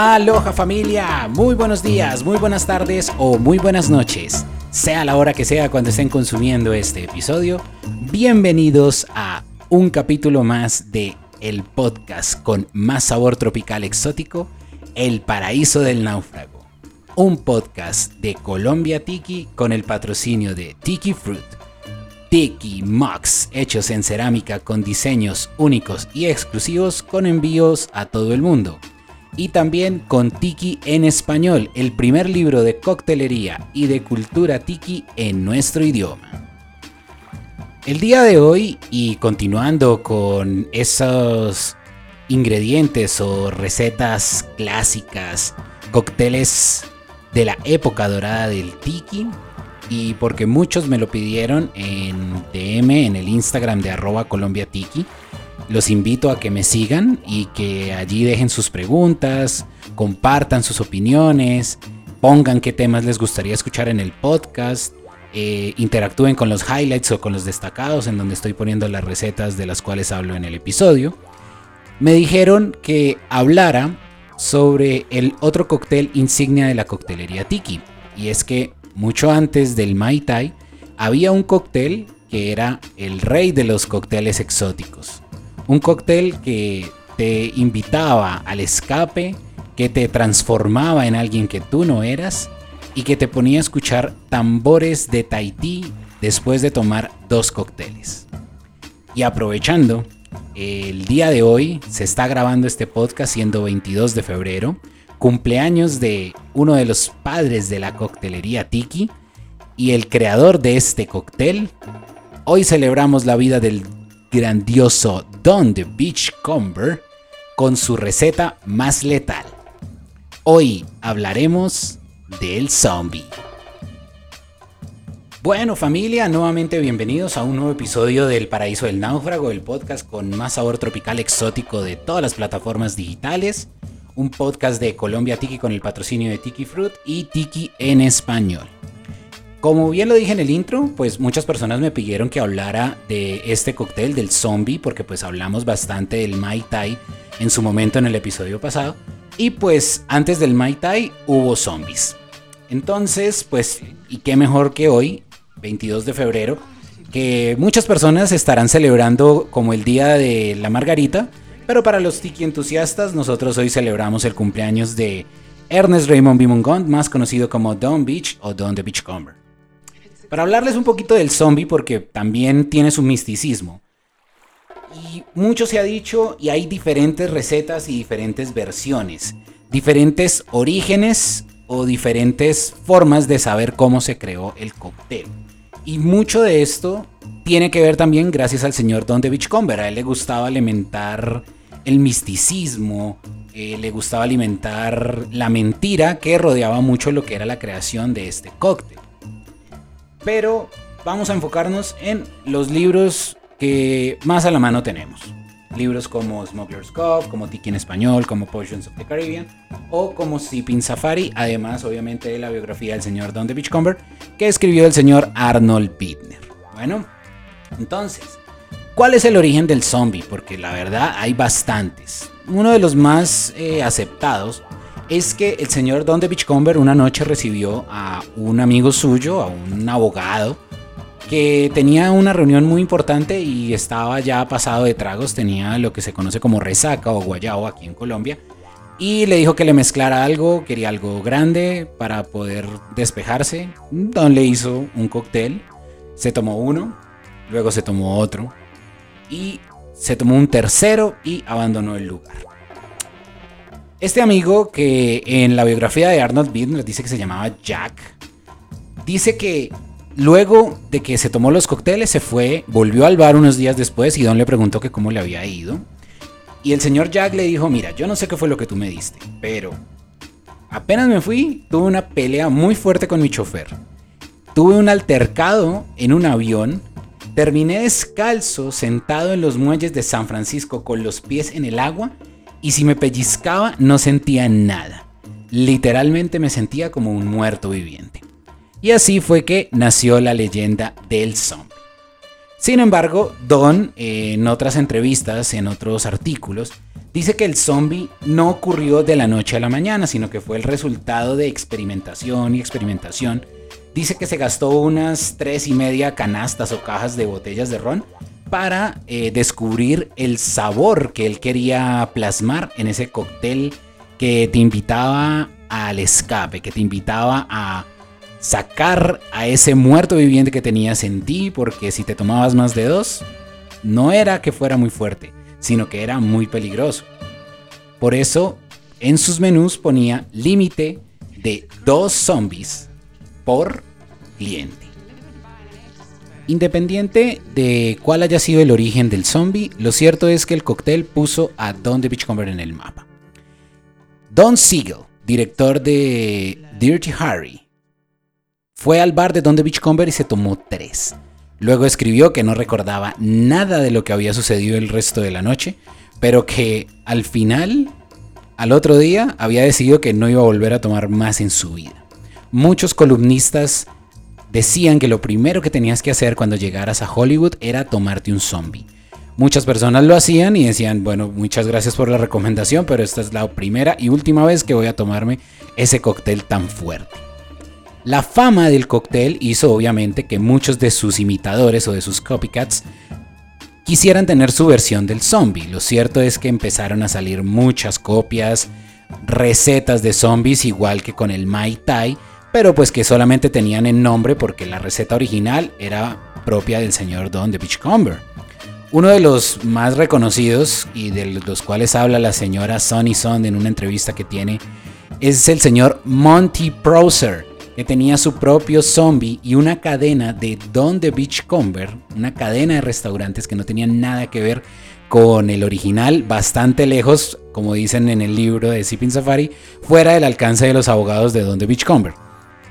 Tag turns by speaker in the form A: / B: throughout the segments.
A: Aloha familia, muy buenos días, muy buenas tardes o muy buenas noches. Sea la hora que sea cuando estén consumiendo este episodio, bienvenidos a un capítulo más de el podcast con más sabor tropical exótico, El Paraíso del Náufrago. Un podcast de Colombia Tiki con el patrocinio de Tiki Fruit. Tiki Mugs hechos en cerámica con diseños únicos y exclusivos con envíos a todo el mundo y también con Tiki en español, el primer libro de coctelería y de cultura tiki en nuestro idioma. El día de hoy, y continuando con esos ingredientes o recetas clásicas, cócteles de la época dorada del tiki, y porque muchos me lo pidieron en DM, en el Instagram de arroba Colombia Tiki, los invito a que me sigan y que allí dejen sus preguntas, compartan sus opiniones, pongan qué temas les gustaría escuchar en el podcast, eh, interactúen con los highlights o con los destacados en donde estoy poniendo las recetas de las cuales hablo en el episodio. Me dijeron que hablara sobre el otro cóctel insignia de la coctelería Tiki. Y es que mucho antes del Mai Tai había un cóctel que era el rey de los cócteles exóticos. Un cóctel que te invitaba al escape, que te transformaba en alguien que tú no eras y que te ponía a escuchar tambores de Tahití después de tomar dos cócteles. Y aprovechando, el día de hoy se está grabando este podcast siendo 22 de febrero, cumpleaños de uno de los padres de la coctelería Tiki y el creador de este cóctel. Hoy celebramos la vida del grandioso Don the Beachcomber con su receta más letal. Hoy hablaremos del zombie. Bueno familia, nuevamente bienvenidos a un nuevo episodio del Paraíso del Náufrago, el podcast con más sabor tropical exótico de todas las plataformas digitales. Un podcast de Colombia Tiki con el patrocinio de Tiki Fruit y Tiki en español. Como bien lo dije en el intro, pues muchas personas me pidieron que hablara de este cóctel del zombie, porque pues hablamos bastante del Mai Tai en su momento en el episodio pasado. Y pues antes del Mai Tai hubo zombies. Entonces, pues, y qué mejor que hoy, 22 de febrero, que muchas personas estarán celebrando como el Día de la Margarita, pero para los tiki entusiastas, nosotros hoy celebramos el cumpleaños de Ernest Raymond Bimongond, más conocido como Don Beach o Don the Beachcomber. Para hablarles un poquito del zombie, porque también tiene su misticismo. Y mucho se ha dicho y hay diferentes recetas y diferentes versiones, diferentes orígenes o diferentes formas de saber cómo se creó el cóctel. Y mucho de esto tiene que ver también gracias al señor Don de Beachcomber. A él le gustaba alimentar el misticismo, eh, le gustaba alimentar la mentira que rodeaba mucho lo que era la creación de este cóctel pero vamos a enfocarnos en los libros que más a la mano tenemos. Libros como Smuggler's Cove, como Tiki en español, como Potions of the Caribbean o como Sipping Safari, además obviamente de la biografía del señor Don de Beachcomber que escribió el señor Arnold Bittner. Bueno, entonces, ¿cuál es el origen del zombie? Porque la verdad hay bastantes. Uno de los más eh, aceptados es que el señor Don de Beachcomber una noche recibió a un amigo suyo, a un abogado, que tenía una reunión muy importante y estaba ya pasado de tragos, tenía lo que se conoce como resaca o guayao aquí en Colombia, y le dijo que le mezclara algo, quería algo grande para poder despejarse. Don le hizo un cóctel, se tomó uno, luego se tomó otro, y se tomó un tercero y abandonó el lugar. Este amigo que en la biografía de Arnold Bittner dice que se llamaba Jack, dice que luego de que se tomó los cócteles se fue, volvió al bar unos días después y Don le preguntó que cómo le había ido. Y el señor Jack le dijo, mira, yo no sé qué fue lo que tú me diste, pero apenas me fui, tuve una pelea muy fuerte con mi chofer. Tuve un altercado en un avión, terminé descalzo sentado en los muelles de San Francisco con los pies en el agua y si me pellizcaba no sentía nada. Literalmente me sentía como un muerto viviente. Y así fue que nació la leyenda del zombie. Sin embargo, Don, en otras entrevistas, en otros artículos, dice que el zombie no ocurrió de la noche a la mañana, sino que fue el resultado de experimentación y experimentación. Dice que se gastó unas tres y media canastas o cajas de botellas de ron para eh, descubrir el sabor que él quería plasmar en ese cóctel que te invitaba al escape, que te invitaba a sacar a ese muerto viviente que tenías en ti, porque si te tomabas más de dos, no era que fuera muy fuerte, sino que era muy peligroso. Por eso, en sus menús ponía límite de dos zombies por cliente. Independiente de cuál haya sido el origen del zombie, lo cierto es que el cóctel puso a Don the Beachcomber en el mapa. Don Siegel, director de Dirty Harry, fue al bar de Don the Beachcomber y se tomó tres. Luego escribió que no recordaba nada de lo que había sucedido el resto de la noche, pero que al final, al otro día, había decidido que no iba a volver a tomar más en su vida. Muchos columnistas decían que lo primero que tenías que hacer cuando llegaras a Hollywood era tomarte un zombie. Muchas personas lo hacían y decían, bueno, muchas gracias por la recomendación, pero esta es la primera y última vez que voy a tomarme ese cóctel tan fuerte. La fama del cóctel hizo obviamente que muchos de sus imitadores o de sus copycats quisieran tener su versión del zombie. Lo cierto es que empezaron a salir muchas copias, recetas de zombies igual que con el Mai Tai, pero pues que solamente tenían el nombre porque la receta original era propia del señor Don de Beachcomber. Uno de los más reconocidos y de los cuales habla la señora Sonny Son en una entrevista que tiene es el señor Monty Proser, que tenía su propio zombie y una cadena de Don the Beachcomber, una cadena de restaurantes que no tenían nada que ver con el original, bastante lejos, como dicen en el libro de Sipping Safari, fuera del alcance de los abogados de Don the Beachcomber.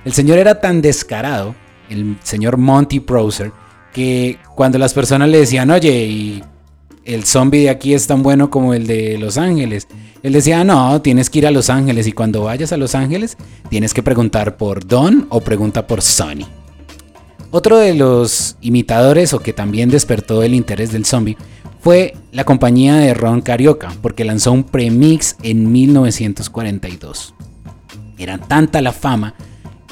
A: El señor era tan descarado, el señor Monty Proser, que cuando las personas le decían, oye, el zombie de aquí es tan bueno como el de Los Ángeles, él decía, no, tienes que ir a Los Ángeles y cuando vayas a Los Ángeles tienes que preguntar por Don o pregunta por Sonny. Otro de los imitadores o que también despertó el interés del zombie fue la compañía de Ron Carioca, porque lanzó un premix en 1942. Era tanta la fama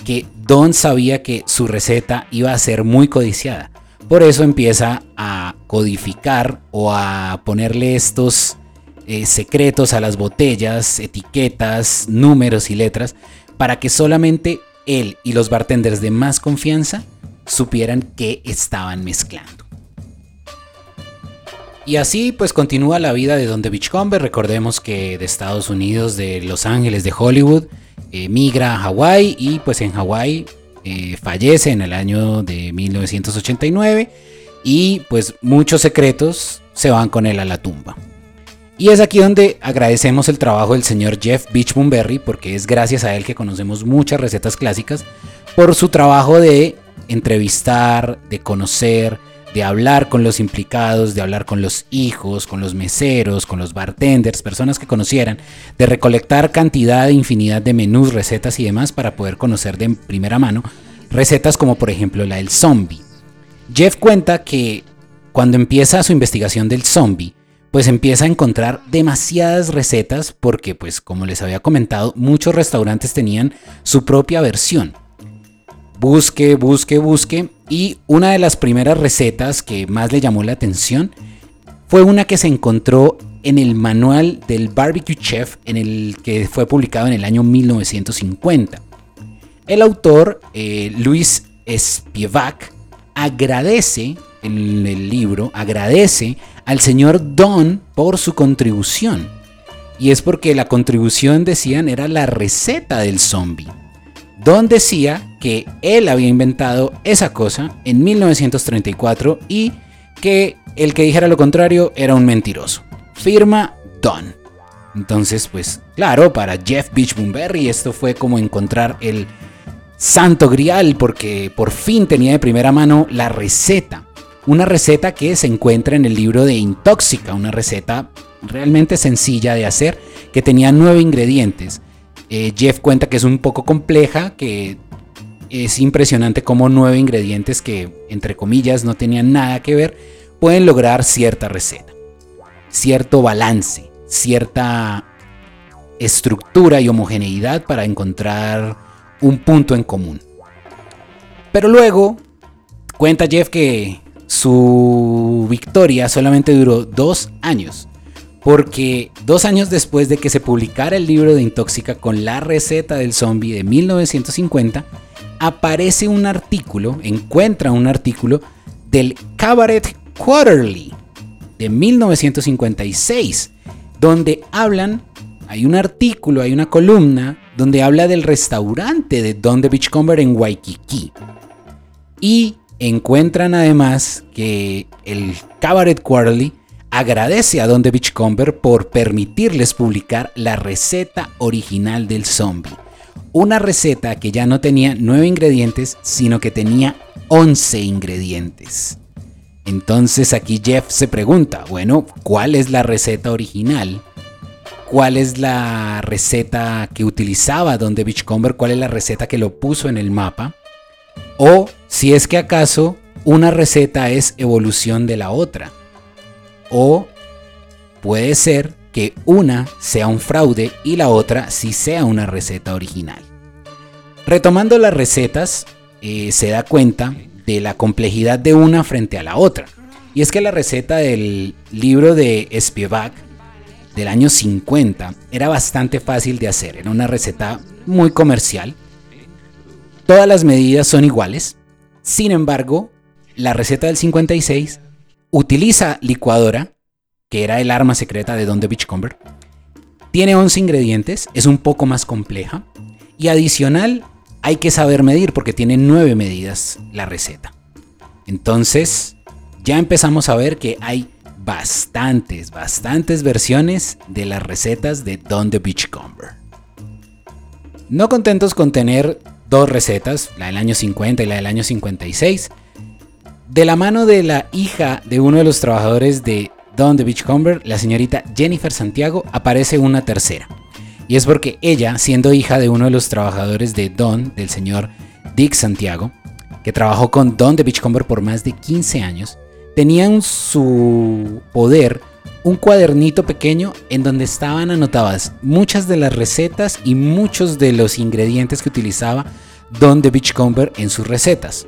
A: que Don sabía que su receta iba a ser muy codiciada. Por eso empieza a codificar o a ponerle estos eh, secretos a las botellas, etiquetas, números y letras, para que solamente él y los bartenders de más confianza supieran qué estaban mezclando. Y así pues continúa la vida de Don de Beachcomber. Recordemos que de Estados Unidos, de Los Ángeles, de Hollywood, migra a Hawái y pues en Hawái eh, fallece en el año de 1989 y pues muchos secretos se van con él a la tumba. Y es aquí donde agradecemos el trabajo del señor Jeff Beachbumberry porque es gracias a él que conocemos muchas recetas clásicas por su trabajo de entrevistar, de conocer, de hablar con los implicados, de hablar con los hijos, con los meseros, con los bartenders, personas que conocieran, de recolectar cantidad de infinidad de menús, recetas y demás para poder conocer de primera mano recetas como por ejemplo la del zombie. Jeff cuenta que cuando empieza su investigación del zombie, pues empieza a encontrar demasiadas recetas porque pues como les había comentado, muchos restaurantes tenían su propia versión busque, busque, busque. Y una de las primeras recetas que más le llamó la atención fue una que se encontró en el manual del barbecue chef en el que fue publicado en el año 1950. El autor, eh, Luis Spievak, agradece en el libro, agradece al señor Don por su contribución. Y es porque la contribución, decían, era la receta del zombie. Don decía que él había inventado esa cosa en 1934 y que el que dijera lo contrario era un mentiroso. Firma Don. Entonces, pues claro, para Jeff Beach esto fue como encontrar el santo grial porque por fin tenía de primera mano la receta. Una receta que se encuentra en el libro de Intóxica, una receta realmente sencilla de hacer que tenía nueve ingredientes. Eh, Jeff cuenta que es un poco compleja, que es impresionante cómo nueve ingredientes que, entre comillas, no tenían nada que ver, pueden lograr cierta receta, cierto balance, cierta estructura y homogeneidad para encontrar un punto en común. Pero luego cuenta Jeff que su victoria solamente duró dos años, porque dos años después de que se publicara el libro de Intóxica con la receta del zombie de 1950, aparece un artículo, encuentra un artículo del Cabaret Quarterly de 1956, donde hablan, hay un artículo, hay una columna donde habla del restaurante de Don the Beachcomber en Waikiki. Y encuentran además que el Cabaret Quarterly agradece a Don the Beachcomber por permitirles publicar la receta original del zombie una receta que ya no tenía 9 ingredientes, sino que tenía 11 ingredientes. Entonces aquí Jeff se pregunta, bueno, ¿cuál es la receta original? ¿Cuál es la receta que utilizaba Don de Beachcomber? ¿Cuál es la receta que lo puso en el mapa? O si es que acaso una receta es evolución de la otra. O puede ser que una sea un fraude y la otra sí sea una receta original. Retomando las recetas, eh, se da cuenta de la complejidad de una frente a la otra. Y es que la receta del libro de Spivak del año 50 era bastante fácil de hacer, era una receta muy comercial. Todas las medidas son iguales. Sin embargo, la receta del 56 utiliza licuadora que era el arma secreta de Don the Beachcomber. Tiene 11 ingredientes, es un poco más compleja. Y adicional, hay que saber medir porque tiene 9 medidas la receta. Entonces, ya empezamos a ver que hay bastantes, bastantes versiones de las recetas de Don the Beachcomber. No contentos con tener dos recetas, la del año 50 y la del año 56, de la mano de la hija de uno de los trabajadores de Don the Beachcomber, la señorita Jennifer Santiago, aparece una tercera. Y es porque ella, siendo hija de uno de los trabajadores de Don, del señor Dick Santiago, que trabajó con Don the Beachcomber por más de 15 años, tenía en su poder un cuadernito pequeño en donde estaban anotadas muchas de las recetas y muchos de los ingredientes que utilizaba Don the Beachcomber en sus recetas.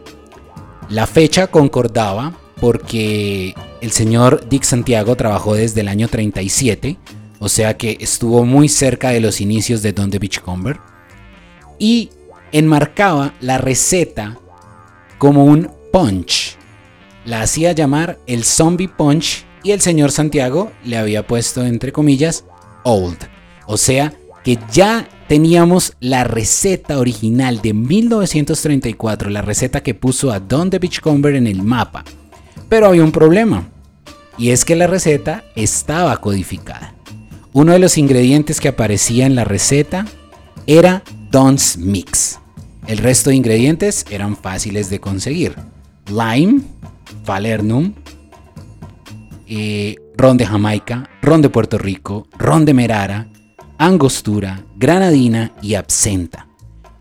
A: La fecha concordaba porque el señor Dick Santiago trabajó desde el año 37, o sea que estuvo muy cerca de los inicios de Don the Beachcomber, y enmarcaba la receta como un punch. La hacía llamar el zombie punch y el señor Santiago le había puesto entre comillas old. O sea que ya teníamos la receta original de 1934, la receta que puso a Don the Beachcomber en el mapa. Pero había un problema, y es que la receta estaba codificada. Uno de los ingredientes que aparecía en la receta era Don's Mix. El resto de ingredientes eran fáciles de conseguir. Lime, Falernum, eh, ron de Jamaica, ron de Puerto Rico, ron de Merara, angostura, granadina y absenta.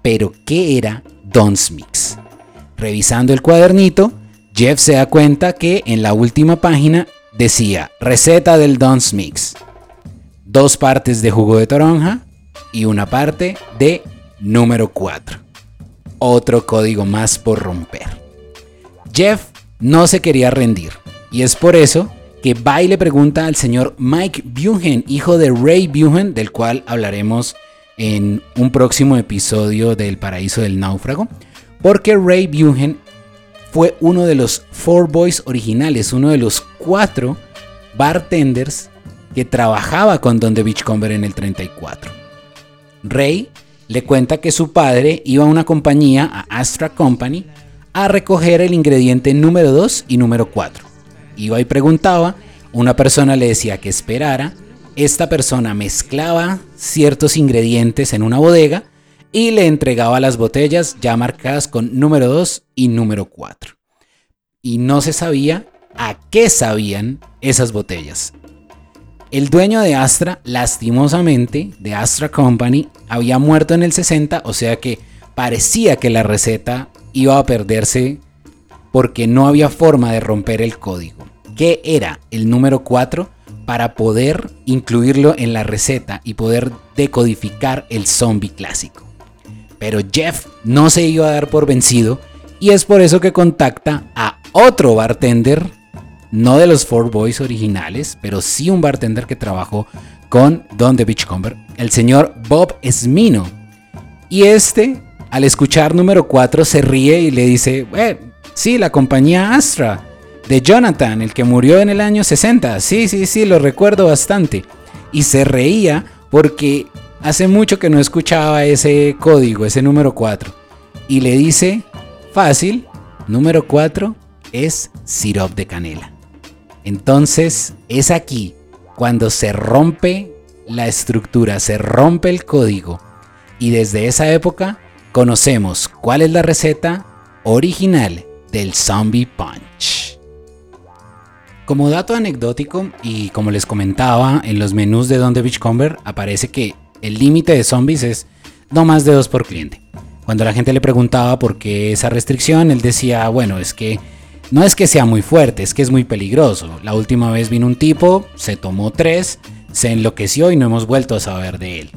A: Pero, ¿qué era Don's Mix? Revisando el cuadernito, Jeff se da cuenta que en la última página decía receta del Don's Mix. Dos partes de jugo de toronja y una parte de número 4. Otro código más por romper. Jeff no se quería rendir y es por eso que va y le pregunta al señor Mike Buchen, hijo de Ray Buchen, del cual hablaremos en un próximo episodio del Paraíso del Náufrago, porque Ray Buchen fue uno de los Four Boys originales, uno de los cuatro bartenders que trabajaba con Don The Beachcomber en el 34. Ray le cuenta que su padre iba a una compañía, a Astra Company, a recoger el ingrediente número 2 y número 4. Iba y preguntaba, una persona le decía que esperara, esta persona mezclaba ciertos ingredientes en una bodega y le entregaba las botellas ya marcadas con número 2 y número 4. Y no se sabía a qué sabían esas botellas. El dueño de Astra, lastimosamente, de Astra Company, había muerto en el 60, o sea que parecía que la receta iba a perderse porque no había forma de romper el código. ¿Qué era el número 4 para poder incluirlo en la receta y poder decodificar el zombie clásico? Pero Jeff no se iba a dar por vencido y es por eso que contacta a otro bartender, no de los Four Boys originales, pero sí un bartender que trabajó con Don the Beachcomber, el señor Bob Esmino. Y este, al escuchar número 4, se ríe y le dice, sí, la compañía Astra, de Jonathan, el que murió en el año 60. Sí, sí, sí, lo recuerdo bastante. Y se reía porque hace mucho que no escuchaba ese código, ese número 4. Y le dice, fácil, número 4 es sirop de canela. Entonces es aquí cuando se rompe la estructura, se rompe el código y desde esa época conocemos cuál es la receta original del Zombie Punch. Como dato anecdótico y como les comentaba en los menús de Don the Beachcomber aparece que el límite de zombies es no más de dos por cliente. Cuando la gente le preguntaba por qué esa restricción, él decía, bueno, es que no es que sea muy fuerte, es que es muy peligroso. La última vez vino un tipo, se tomó tres, se enloqueció y no hemos vuelto a saber de él.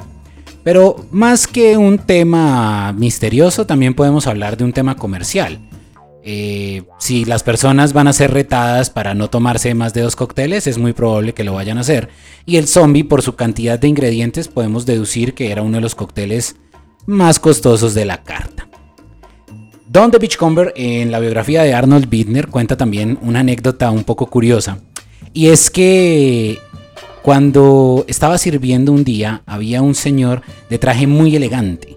A: Pero más que un tema misterioso, también podemos hablar de un tema comercial. Eh, si las personas van a ser retadas para no tomarse más de dos cócteles, es muy probable que lo vayan a hacer. Y el zombie, por su cantidad de ingredientes, podemos deducir que era uno de los cócteles más costosos de la carta. Don the Beachcomber en la biografía de Arnold Bittner cuenta también una anécdota un poco curiosa. Y es que cuando estaba sirviendo un día había un señor de traje muy elegante.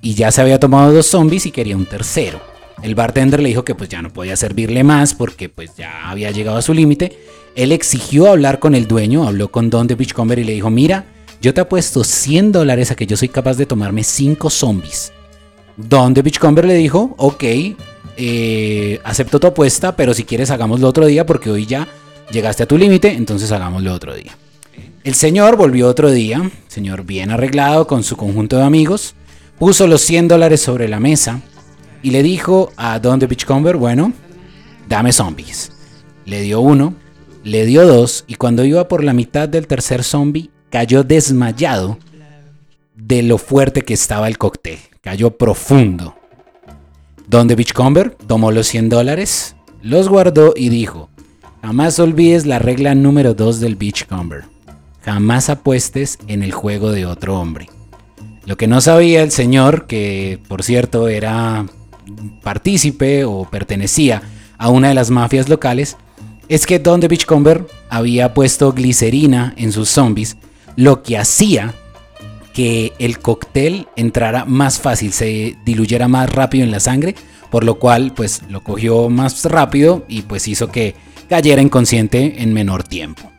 A: Y ya se había tomado dos zombies y quería un tercero. El bartender le dijo que pues ya no podía servirle más porque pues ya había llegado a su límite. Él exigió hablar con el dueño, habló con Don the Beachcomber y le dijo, mira, yo te apuesto 100 dólares a que yo soy capaz de tomarme 5 zombies. Donde Beachcomber le dijo, ok, eh, acepto tu apuesta, pero si quieres hagámoslo otro día porque hoy ya llegaste a tu límite, entonces hagámoslo otro día. El señor volvió otro día, señor bien arreglado con su conjunto de amigos, puso los 100 dólares sobre la mesa y le dijo a Don de Beachcomber, bueno, dame zombies. Le dio uno, le dio dos y cuando iba por la mitad del tercer zombie cayó desmayado de lo fuerte que estaba el cóctel cayó profundo. Donde Beachcomber tomó los 100 dólares, los guardó y dijo, jamás olvides la regla número 2 del Beachcomber. Jamás apuestes en el juego de otro hombre. Lo que no sabía el señor, que por cierto era partícipe o pertenecía a una de las mafias locales, es que Don the Beachcomber había puesto glicerina en sus zombies, lo que hacía que el cóctel entrara más fácil, se diluyera más rápido en la sangre, por lo cual pues lo cogió más rápido y pues hizo que cayera inconsciente en menor tiempo.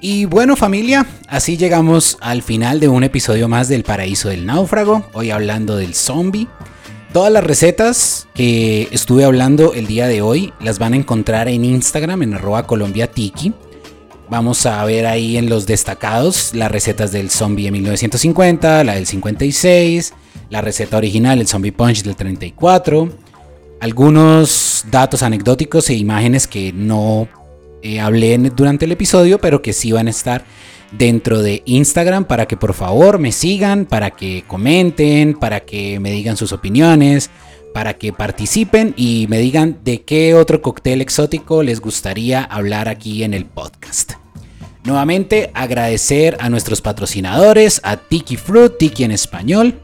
A: Y bueno familia, así llegamos al final de un episodio más del Paraíso del Náufrago, hoy hablando del zombie. Todas las recetas que estuve hablando el día de hoy las van a encontrar en Instagram en arroba colombiatiki. Vamos a ver ahí en los destacados las recetas del zombie de 1950, la del 56, la receta original, el zombie punch del 34, algunos datos anecdóticos e imágenes que no eh, hablé durante el episodio, pero que sí van a estar dentro de Instagram para que por favor me sigan, para que comenten, para que me digan sus opiniones, para que participen y me digan de qué otro cóctel exótico les gustaría hablar aquí en el podcast. Nuevamente agradecer a nuestros patrocinadores, a Tiki Fruit, Tiki en español.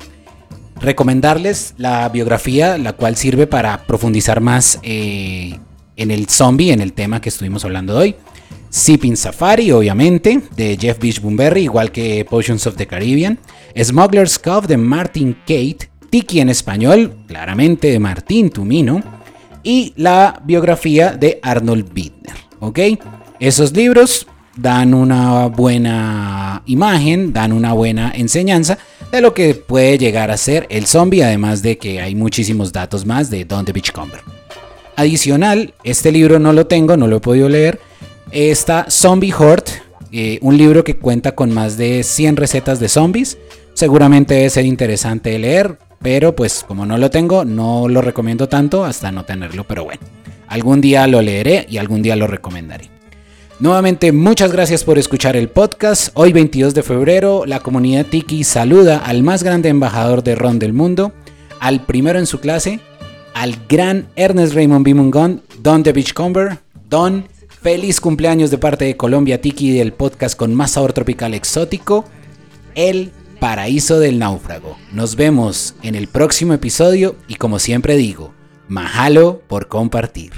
A: Recomendarles la biografía, la cual sirve para profundizar más eh, en el zombie, en el tema que estuvimos hablando hoy. Sipping Safari, obviamente, de Jeff Beach Boomberry, igual que Potions of the Caribbean. Smuggler's Cove de Martin Kate, Tiki en español, claramente de Martín Tumino, y la biografía de Arnold Bittner. ¿Ok? Esos libros dan una buena imagen, dan una buena enseñanza de lo que puede llegar a ser el zombie, además de que hay muchísimos datos más de Don the Beachcomber. Adicional, este libro no lo tengo, no lo he podido leer. Está Zombie Horde, eh, un libro que cuenta con más de 100 recetas de zombies. Seguramente debe ser interesante de leer, pero pues como no lo tengo, no lo recomiendo tanto hasta no tenerlo, pero bueno, algún día lo leeré y algún día lo recomendaré. Nuevamente, muchas gracias por escuchar el podcast. Hoy 22 de febrero, la comunidad Tiki saluda al más grande embajador de ron del mundo, al primero en su clase, al gran Ernest Raymond B. Mungon, Don de Beachcomber. Don, feliz cumpleaños de parte de Colombia Tiki del podcast con más sabor tropical exótico, El Paraíso del Náufrago. Nos vemos en el próximo episodio y como siempre digo, mahalo por compartir.